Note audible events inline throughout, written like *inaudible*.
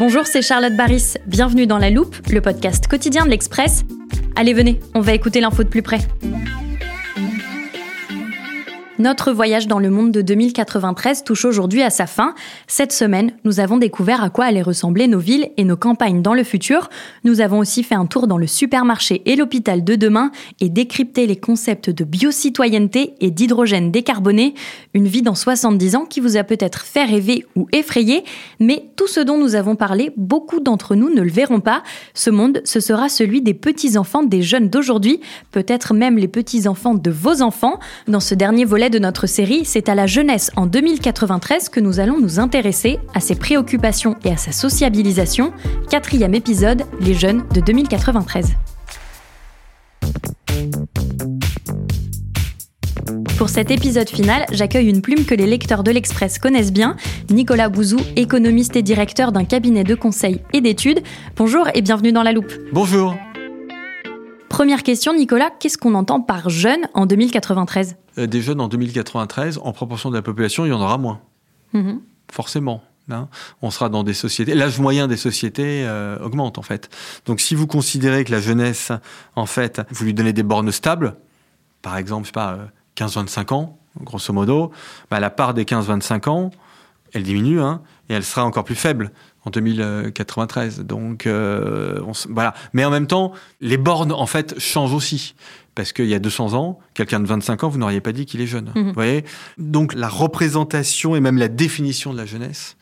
Bonjour, c'est Charlotte Baris. Bienvenue dans La Loupe, le podcast quotidien de l'Express. Allez, venez, on va écouter l'info de plus près. Notre voyage dans le monde de 2093 touche aujourd'hui à sa fin. Cette semaine, nous avons découvert à quoi allaient ressembler nos villes et nos campagnes dans le futur. Nous avons aussi fait un tour dans le supermarché et l'hôpital de demain et décrypté les concepts de biocitoyenneté et d'hydrogène décarboné. Une vie dans 70 ans qui vous a peut-être fait rêver ou effrayer, mais tout ce dont nous avons parlé, beaucoup d'entre nous ne le verront pas. Ce monde, ce sera celui des petits-enfants des jeunes d'aujourd'hui, peut-être même les petits-enfants de vos enfants. Dans ce dernier volet de notre série, c'est à la jeunesse en 2093 que nous allons nous intéresser, à ses préoccupations et à sa sociabilisation. Quatrième épisode, les jeunes de 2093. Pour cet épisode final, j'accueille une plume que les lecteurs de l'Express connaissent bien, Nicolas Bouzou, économiste et directeur d'un cabinet de conseil et d'études. Bonjour et bienvenue dans la loupe. Bonjour. Première question, Nicolas, qu'est-ce qu'on entend par jeune en 2093 Euh, Des jeunes en 2093, en proportion de la population, il y en aura moins. Mhm. Forcément. hein. On sera dans des sociétés. L'âge moyen des sociétés euh, augmente en fait. Donc si vous considérez que la jeunesse, en fait, vous lui donnez des bornes stables, par exemple, je sais pas, euh, 15-25 ans, grosso modo, bah, la part des 15-25 ans, elle diminue, hein, et elle sera encore plus faible en 2093. Donc euh, on voilà. Mais en même temps, les bornes en fait changent aussi. Parce qu'il y a 200 ans, quelqu'un de 25 ans, vous n'auriez pas dit qu'il est jeune. Mhm. Vous voyez? Donc la représentation et même la définition de la jeunesse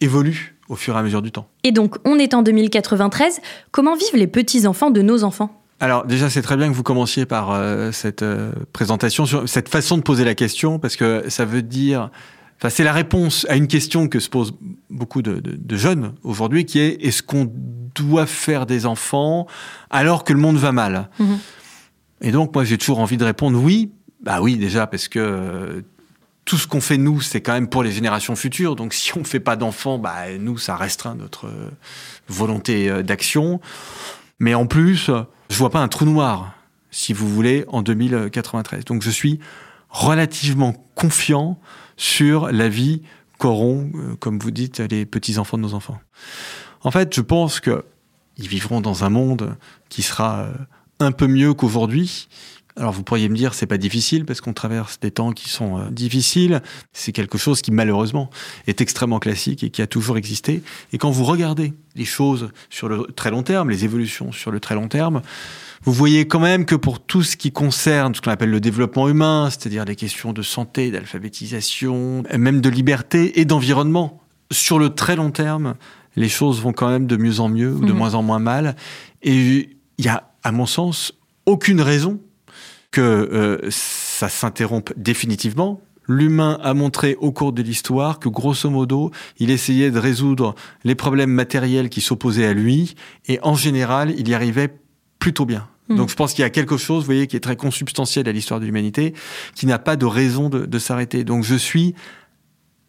évolue au fur et à mesure du temps. Et donc, on est en 2093. Comment vivent les petits-enfants de nos enfants? Alors déjà, c'est très bien que vous commenciez par euh, cette euh, présentation, sur cette façon de poser la question, parce que ça veut dire... Enfin, c'est la réponse à une question que se posent beaucoup de, de- de jeunes aujourd'hui, qui est est-ce qu'on doit faire des enfants alors que le monde va mal? Mhm. Et donc, moi, j'ai toujours envie de répondre oui. Bah oui, déjà, parce que euh, tout ce qu'on fait, nous, c'est quand même pour les générations futures. Donc, si on ne fait pas d'enfants, bah, nous, ça restreint notre euh, volonté euh, d'action. Mais en plus, je vois pas un trou noir, si vous voulez, en 2093. Donc, je suis relativement confiant sur la vie qu'auront, euh, comme vous dites, les petits-enfants de nos enfants. En fait, je pense que ils vivront dans un monde qui sera euh, un peu mieux qu'aujourd'hui. Alors vous pourriez me dire c'est pas difficile parce qu'on traverse des temps qui sont euh, difficiles. C'est quelque chose qui malheureusement est extrêmement classique et qui a toujours existé. Et quand vous regardez les choses sur le très long terme, les évolutions sur le très long terme, vous voyez quand même que pour tout ce qui concerne ce qu'on appelle le développement humain, c'est-à-dire les questions de santé, d'alphabétisation, même de liberté et d'environnement, sur le très long terme, les choses vont quand même de mieux en mieux ou de Mhm. moins en moins mal. Et il y a, à mon sens, aucune raison que euh, ça s'interrompe définitivement. L'humain a montré au cours de l'histoire que, grosso modo, il essayait de résoudre les problèmes matériels qui s'opposaient à lui, et en général, il y arrivait plutôt bien. Mhm. Donc je pense qu'il y a quelque chose, vous voyez, qui est très consubstantiel à l'histoire de l'humanité, qui n'a pas de raison de, de s'arrêter. Donc je suis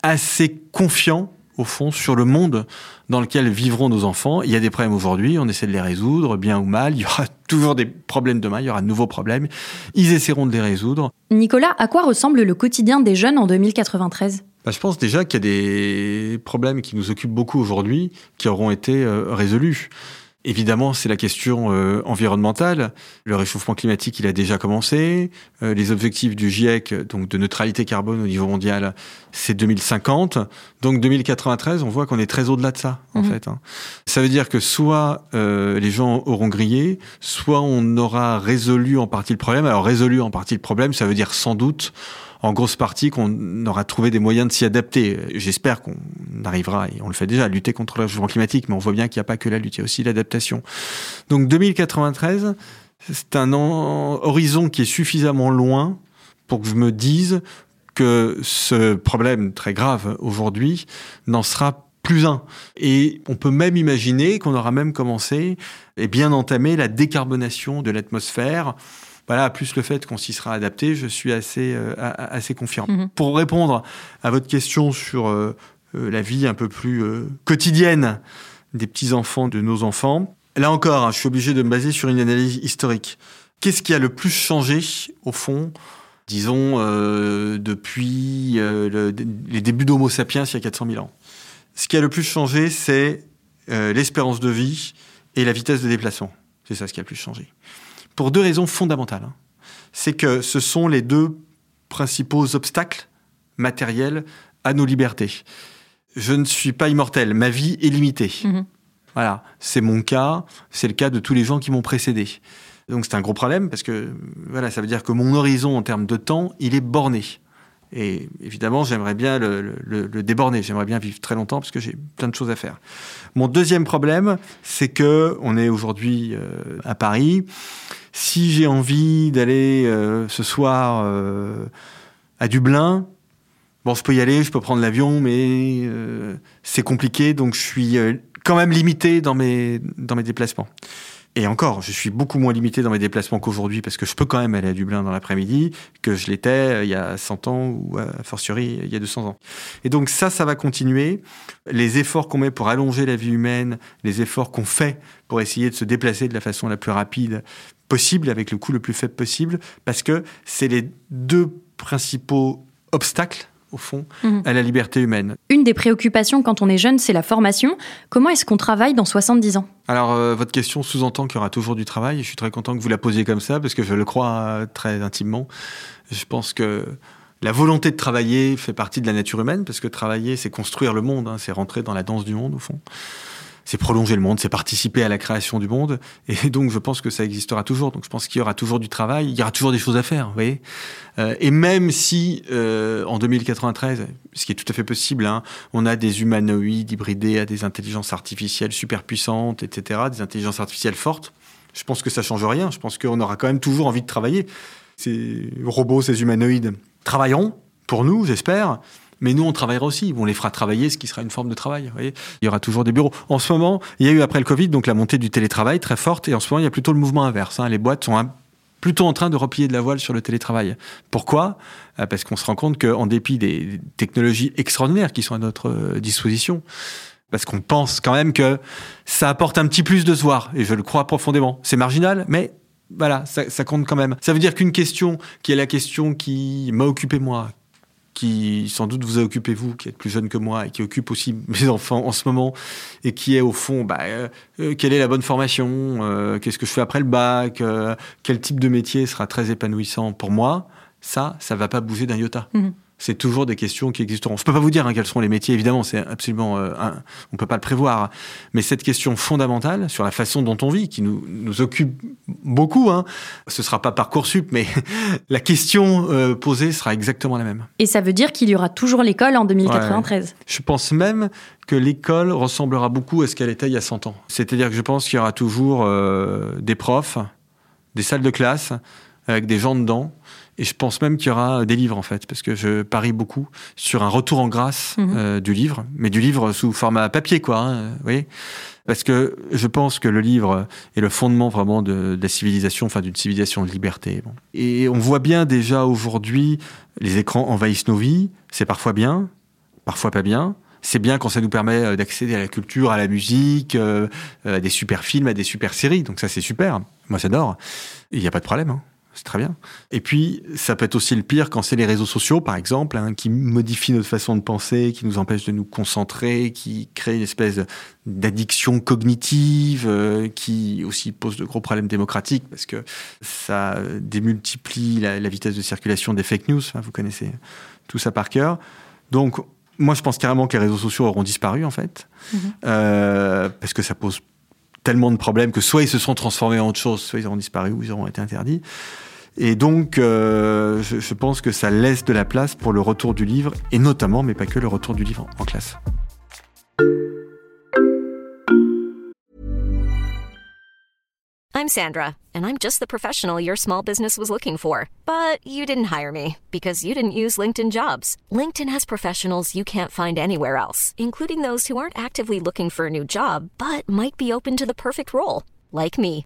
assez confiant, au fond, sur le monde dans lequel vivront nos enfants. Il y a des problèmes aujourd'hui, on essaie de les résoudre, bien ou mal. Il y aura *laughs* toujours des problèmes demain, il y aura de nouveaux problèmes. Ils essaieront de les résoudre. Nicolas, à quoi ressemble le quotidien des jeunes en 2093 Bah, je pense déjà qu'il y a des problèmes qui nous occupent beaucoup aujourd'hui qui auront été euh, résolus. Évidemment, c'est la question euh, environnementale. Le réchauffement climatique, il a déjà commencé. Euh, les objectifs du GIEC, donc de neutralité carbone au niveau mondial, c'est 2050. Donc 2093, on voit qu'on est très au-delà de ça, en Mhm. fait. hein. Ça veut dire que soit euh, les gens auront grillé, soit on aura résolu en partie le problème. Alors résolu en partie le problème, ça veut dire sans doute en grosse partie qu'on aura trouvé des moyens de s'y adapter. J'espère qu'on arrivera, et on le fait déjà, à lutter contre le réchauffement climatique, mais on voit bien qu'il n'y a pas que la lutte, il y a aussi l'adaptation. Donc 2093, c'est un horizon qui est suffisamment loin pour que je me dise que ce problème très grave aujourd'hui n'en sera plus un. Et on peut même imaginer qu'on aura même commencé et bien entamé la décarbonation de l'atmosphère. Voilà, plus le fait qu'on s'y sera adapté, je suis assez, euh, assez confiant. Mhm. Pour répondre à votre question sur euh, euh, la vie un peu plus quotidienne des petits-enfants, de nos enfants, là encore, hein, je suis obligé de me baser sur une analyse historique. Qu'est-ce qui a le plus changé, au fond, disons, euh, depuis euh, le- les débuts d'Homo sapiens il y a 400 000 ans? Ce qui a le plus changé, c'est euh, l'espérance de vie et la vitesse de déplacement. C'est ça ce qui a le plus changé. Pour deux raisons fondamentales. hein. C'est que ce sont les deux principaux obstacles matériels à nos libertés. Je ne suis pas immortel, ma vie est limitée. Mhm. Voilà, c'est mon cas, c'est le cas de tous les gens qui m'ont précédé. Donc c'est un gros problème parce que voilà, ça veut dire que mon horizon en termes de temps, il est borné. Et évidemment, j'aimerais bien le, le- déborner. J'aimerais bien vivre très longtemps parce que j'ai plein de choses à faire. Mon deuxième problème, c'est que on est aujourd'hui euh, à Paris. Si j'ai envie d'aller euh, ce soir euh, à Dublin, bon, je peux y aller, je peux prendre l'avion, mais c'est compliqué, donc je suis quand même limité dans mes dans mes déplacements. Et encore, je suis beaucoup moins limité dans mes déplacements qu'aujourd'hui parce que je peux quand même aller à Dublin dans l'après-midi que je l'étais euh, il y a 100 ans ou a fortiori il y a 200 ans. Et donc ça, ça va continuer. Les efforts qu'on met pour allonger la vie humaine, les efforts qu'on fait pour essayer de se déplacer de la façon la plus rapide possible, avec le coût le plus faible possible, parce que c'est les deux principaux obstacles, au fond, Mhm. à la liberté humaine. Une des préoccupations quand on est jeune, c'est la formation. Comment est-ce qu'on travaille dans 70 ans? Alors, euh, votre question sous-entend qu'il y aura toujours du travail. Je suis très content que vous la posiez comme ça, parce que je le crois euh, très intimement. Je pense que la volonté de travailler fait partie de la nature humaine, parce que travailler, c'est construire le monde, hein, c'est rentrer dans la danse du monde, au fond. C'est prolonger le monde, c'est participer à la création du monde. Et *laughs* donc, je pense que ça existera toujours. Donc, je pense qu'il y aura toujours du travail, il y aura toujours des choses à faire, vous voyez. Euh, et même si, euh, en 2093, ce qui est tout à fait possible, hein, on a des humanoïdes hybridés à des intelligences artificielles super puissantes, etc., des intelligences artificielles fortes, je pense que ça change rien. Je pense qu'on aura quand même toujours envie de travailler. Ces robots, ces humanoïdes travailleront pour nous, j'espère. Mais nous, on travaillera aussi. On les fera travailler, ce qui sera une forme de travail. il y aura toujours des bureaux. En ce moment, il y a eu après le Covid, donc la montée du télétravail très forte. Et en ce moment, il y a plutôt le mouvement inverse. hein. Les boîtes sont plutôt en train de replier de la voile sur le télétravail. Pourquoi? Euh, Parce qu'on se rend compte qu'en dépit des technologies extraordinaires qui sont à notre euh, disposition, parce qu'on pense quand même que ça apporte un petit plus de se voir, et je le crois profondément. C'est marginal, mais voilà, ça, ça compte quand même. Ça veut dire qu'une question qui est la question qui m'a occupé moi, qui sans doute vous a occupé vous, qui êtes plus jeune que moi et qui occupe aussi *laughs* mes enfants en ce moment, et qui est au fond, bah, euh, euh, quelle est la bonne formation, euh, qu'est-ce que je fais après le bac, quel type de métier sera très épanouissant pour moi, ça, ça va pas bouger d'un iota. Mhm. C'est toujours des questions qui existeront. Je peux pas vous dire hein, quels seront les métiers, évidemment, c'est absolument, euh, un- on peut pas le prévoir. Mais cette question fondamentale sur la façon dont on vit, qui nous, nous occupe beaucoup, hein, ce sera pas parcoursup, mais *laughs* la question euh, posée sera exactement la même. Et ça veut dire qu'il y aura toujours l'école en 2093. Je pense même que l'école ressemblera beaucoup à ce qu'elle était il y a 100 ans. C'est-à-dire que je pense qu'il y aura toujours euh, des profs, des salles de classe, avec des gens dedans. Et je pense même qu'il y aura des livres, en fait, parce que je parie beaucoup sur un retour en grâce Mhm. euh, du livre, mais du livre sous format papier, quoi. hein, vous voyez Parce que je pense que le livre est le fondement vraiment de, de la civilisation, enfin d'une civilisation de liberté. bon. Et on voit bien déjà aujourd'hui, les écrans envahissent nos vies. C'est parfois bien, parfois pas bien. C'est bien quand ça nous permet euh, d'accéder à la culture, à la musique, euh, à des super films, à des super séries. Donc ça, c'est super. Moi, j'adore. Il n'y a pas de problème. hein. C'est très bien. Et puis, ça peut être aussi le pire quand c'est les réseaux sociaux, par exemple, hein, qui modifient notre façon de penser, qui nous empêchent de nous concentrer, qui créent une espèce d'addiction cognitive, euh, qui aussi pose de gros problèmes démocratiques, parce que ça démultiplie la, vitesse de circulation des fake news. vous connaissez tout ça par cœur. Donc, moi, je pense carrément que les réseaux sociaux auront disparu, en fait, mhm. euh, parce que ça pose tellement de problèmes que soit ils se sont transformés en autre chose, soit ils auront disparu ou ils auront été interdits. Et donc, euh, je, pense que ça laisse de la place pour le retour du livre, et notamment, mais pas que, le retour du livre en classe. I'm Sandra, and I'm just the professional your small business was looking for. But you didn't hire me because you didn't use LinkedIn jobs. LinkedIn has professionals you can't find anywhere else, including those who aren't actively looking for a new job, but might be open to the perfect role, like me.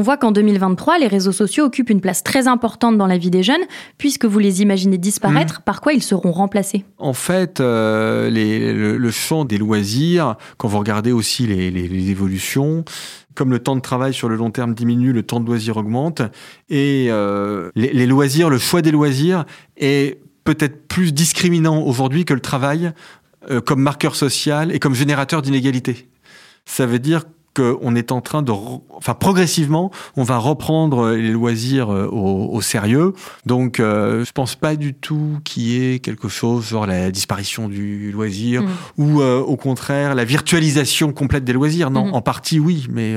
On voit qu'en 2023, les réseaux sociaux occupent une place très importante dans la vie des jeunes, puisque vous les imaginez disparaître, mmh. par quoi ils seront remplacés? En fait, euh, le, champ des loisirs, quand vous regardez aussi les, évolutions, comme le temps de travail sur le long terme diminue, le temps de loisirs augmente, et euh, les, loisirs, le choix des loisirs est peut-être plus discriminant aujourd'hui que le travail euh, comme marqueur social et comme générateur d'inégalités. Ça veut dire qu'on est en train de, enfin progressivement, on va reprendre les loisirs euh, au, sérieux. Donc, euh, je pense pas du tout qu'il y ait quelque chose genre la disparition du loisir mm. ou euh, au contraire la virtualisation complète des loisirs. Non, mm. en partie oui, mais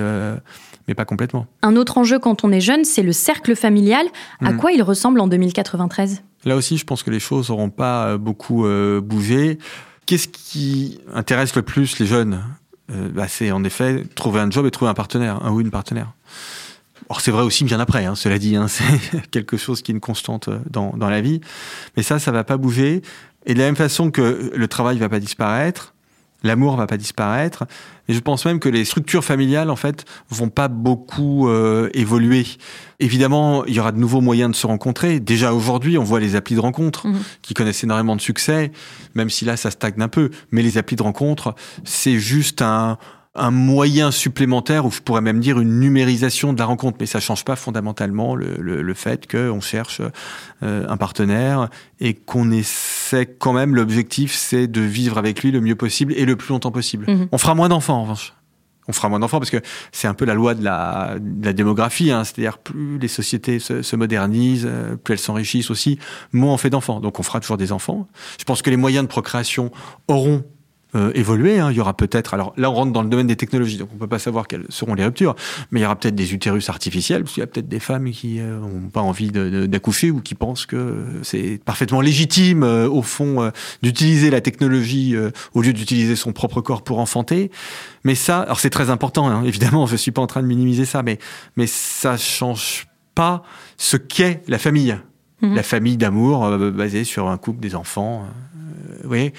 mais pas complètement. Un autre enjeu quand on est jeune, c'est le cercle familial. À mm. quoi il ressemble en 2093 Là aussi, je pense que les choses n'auront pas beaucoup bougé. Qu'est-ce qui intéresse le plus les jeunes? Euh, bah, c'est en effet trouver un job et trouver un partenaire, un ou une partenaire. Or, c'est vrai aussi bien après, hein, cela dit, hein, *laughs* c'est quelque chose qui est une constante euh, dans, dans la vie. Mais ça, ça va pas bouger. Et de la même façon que le travail va pas disparaître, l'amour va pas disparaître. Et je pense même que les structures familiales, en fait, vont pas beaucoup euh, évoluer. Évidemment, il y aura de nouveaux moyens de se rencontrer. Déjà aujourd'hui, on voit les applis de rencontre mhm. qui connaissent énormément de succès, même si là, ça stagne un peu. Mais les applis de rencontre, c'est juste un, un moyen supplémentaire, ou je pourrais même dire une numérisation de la rencontre, mais ça change pas fondamentalement le, le, le fait qu'on cherche euh, un partenaire et qu'on essaie quand même, l'objectif c'est de vivre avec lui le mieux possible et le plus longtemps possible. Mhm. On fera moins d'enfants en revanche. On fera moins d'enfants parce que c'est un peu la loi de la, de la démographie, hein. c'est-à-dire plus les sociétés se, se modernisent, euh, plus elles s'enrichissent aussi, moins on fait d'enfants. Donc on fera toujours des enfants. Je pense que les moyens de procréation auront euh, évoluer. Hein. Il y aura peut-être, alors là on rentre dans le domaine des technologies, donc on peut pas savoir quelles seront les ruptures, mais il y aura peut-être des utérus artificiels, parce qu'il y a peut-être des femmes qui n'ont euh, pas envie d'accoucher ou qui pensent que c'est parfaitement légitime euh, au fond d'utiliser la technologie au lieu d'utiliser son propre corps pour enfanter. Mais ça, alors c'est très important, hein. évidemment, je suis pas en train de minimiser ça, mais mais ça change pas ce qu'est la famille. Mmh. La famille d'amour basée sur un couple, des enfants oui.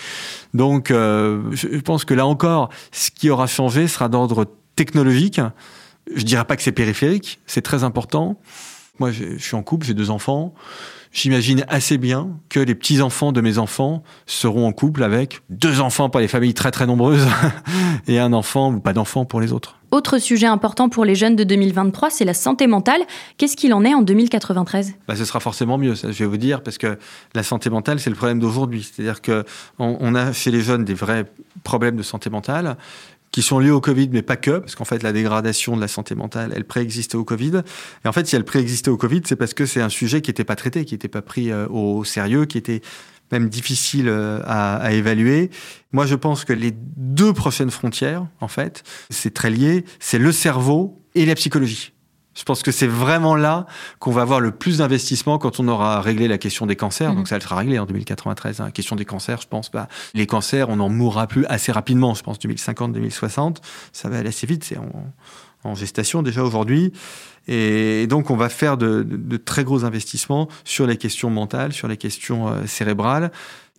Donc, euh, je pense que là encore, ce qui aura changé sera d'ordre technologique. Je dirais pas que c'est périphérique, c'est très important. Moi, je suis en couple, j'ai deux enfants. J'imagine assez bien que les petits-enfants de mes enfants seront en couple avec deux enfants pour les familles très très nombreuses *laughs* et un enfant ou pas d'enfant pour les autres. Autre sujet important pour les jeunes de 2023, c'est la santé mentale. Qu'est-ce qu'il en est en 2093 bah, Ce sera forcément mieux, ça, je vais vous dire, parce que la santé mentale, c'est le problème d'aujourd'hui. C'est-à-dire qu'on on a chez les jeunes des vrais problèmes de santé mentale qui sont liés au Covid, mais pas que, parce qu'en fait, la dégradation de la santé mentale, elle préexistait au Covid. Et en fait, si elle préexistait au Covid, c'est parce que c'est un sujet qui n'était pas traité, qui n'était pas pris euh, au sérieux, qui était même difficile euh, à, à, évaluer. Moi, je pense que les deux prochaines frontières, en fait, c'est très lié, c'est le cerveau et la psychologie. Je pense que c'est vraiment là qu'on va avoir le plus d'investissement quand on aura réglé la question des cancers. Mhm. Donc ça, elle sera réglée en 2093. Hein. La question des cancers, je pense, bah, les cancers, on en mourra plus assez rapidement. Je pense 2050, 2060, ça va aller assez vite. C'est en gestation déjà aujourd'hui. Et donc, on va faire de, très gros investissements sur les questions mentales, sur les questions euh, cérébrales.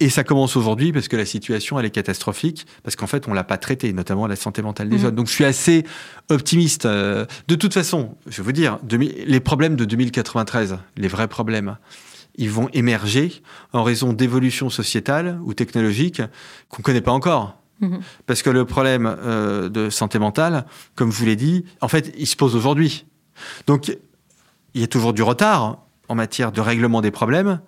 Et ça commence aujourd'hui parce que la situation, elle est catastrophique, parce qu'en fait, on l'a pas traité, notamment la santé mentale des mmh. jeunes. Donc, je suis assez optimiste. Euh, de toute façon, je vais vous dire, les problèmes de 2093, les vrais problèmes, ils vont émerger en raison d'évolutions sociétales ou technologiques qu'on connaît pas encore. Mmh. Parce que le problème euh, de santé mentale, comme je vous l'ai dit, en fait, il se pose aujourd'hui. Donc, il y a toujours du retard en matière de règlement des problèmes,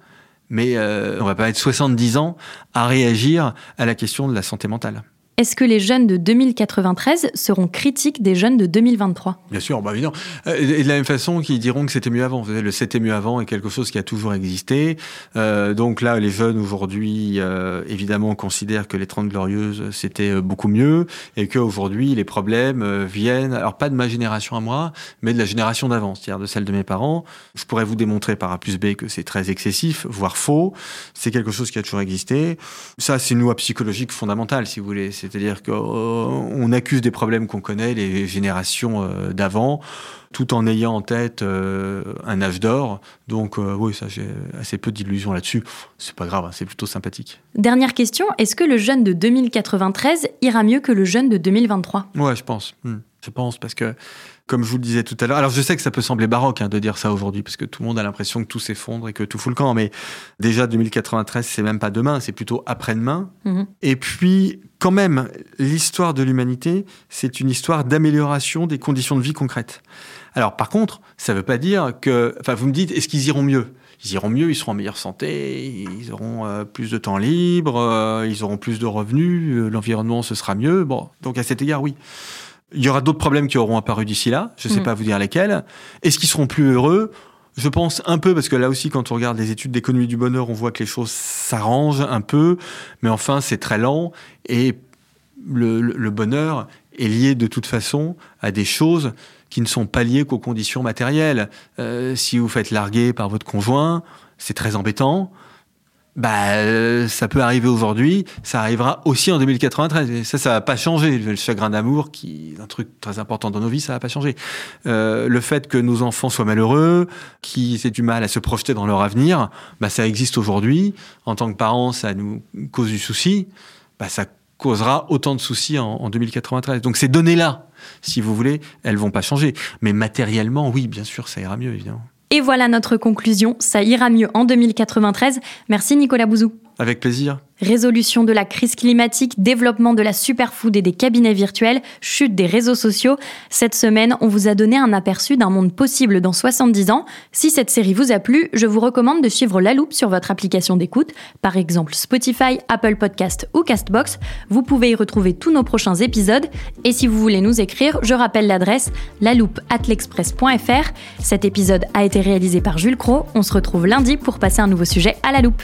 mais euh, on va pas mettre 70 ans à réagir à la question de la santé mentale. Est-ce que les jeunes de 2093 seront critiques des jeunes de 2023 Bien sûr, bah évidemment. Euh, et de la même façon qu'ils diront que c'était mieux avant. Le c'était mieux avant est quelque chose qui a toujours existé. Euh, donc là, les jeunes aujourd'hui, euh, évidemment, considèrent que les 30 glorieuses, c'était beaucoup mieux et qu'aujourd'hui, les problèmes viennent, alors pas de ma génération à moi, mais de la génération d'avant, c'est-à-dire de celle de mes parents. Je pourrais vous démontrer par A plus B que c'est très excessif, voire faux. C'est quelque chose qui a toujours existé. Ça, c'est une loi psychologique fondamentale, si vous voulez. C'est-à-dire qu'on accuse des problèmes qu'on connaît, les générations euh, d'avant, tout en ayant en tête euh, un âge d'or. Donc euh, oui, ça j'ai assez peu d'illusions là-dessus. C'est pas grave, hein, c'est plutôt sympathique. Dernière question, est-ce que le jeune de 2093 ira mieux que le jeune de 2023 Ouais, je pense. Hmm. Je pense parce que comme je vous le disais tout à l'heure. Alors je sais que ça peut sembler baroque hein, de dire ça aujourd'hui, parce que tout le monde a l'impression que tout s'effondre et que tout fout le camp, mais déjà 2093, c'est même pas demain, c'est plutôt après-demain. Mhm. Et puis, quand même, l'histoire de l'humanité, c'est une histoire d'amélioration des conditions de vie concrètes. Alors par contre, ça ne veut pas dire que... Enfin, vous me dites, est-ce qu'ils iront mieux? Ils iront mieux, ils seront en meilleure santé, ils auront euh, plus de temps libre, euh, ils auront plus de revenus, euh, l'environnement ce sera mieux. Bon, donc à cet égard, oui. Il y aura d'autres problèmes qui auront apparu d'ici là. Je ne sais mm. pas vous dire lesquels. Est-ce qu'ils seront plus heureux? Je pense un peu, parce que là aussi, quand on regarde les études d'économie du bonheur, on voit que les choses s'arrangent un peu, mais enfin, c'est très lent, et le, bonheur est lié de toute façon à des choses qui ne sont pas liées qu'aux conditions matérielles. Euh, si vous faites larguer par votre conjoint, c'est très embêtant bah, euh, ça peut arriver aujourd'hui, ça arrivera aussi en 2093. Et ça, ça va pas changer. Le chagrin d'amour, qui est un truc très important dans nos vies, ça va pas changer. Euh, le fait que nos enfants soient malheureux, qu'ils aient du mal à se projeter dans leur avenir, bah, ça existe aujourd'hui. En tant que parents, ça nous cause du souci. Bah, ça causera autant de soucis en, en 2093. Donc ces données-là, si vous voulez, elles vont pas changer. Mais matériellement, oui, bien sûr, ça ira mieux, évidemment. Et voilà notre conclusion, ça ira mieux en 2093. Merci Nicolas Bouzou. Avec plaisir. Résolution de la crise climatique, développement de la superfood et des cabinets virtuels, chute des réseaux sociaux. Cette semaine, on vous a donné un aperçu d'un monde possible dans 70 ans. Si cette série vous a plu, je vous recommande de suivre La Loupe sur votre application d'écoute, par exemple Spotify, Apple Podcast ou Castbox. Vous pouvez y retrouver tous nos prochains épisodes. Et si vous voulez nous écrire, je rappelle l'adresse laloupe@l'express.fr. Cet épisode a été réalisé par Jules Cro. On se retrouve lundi pour passer un nouveau sujet à la loupe.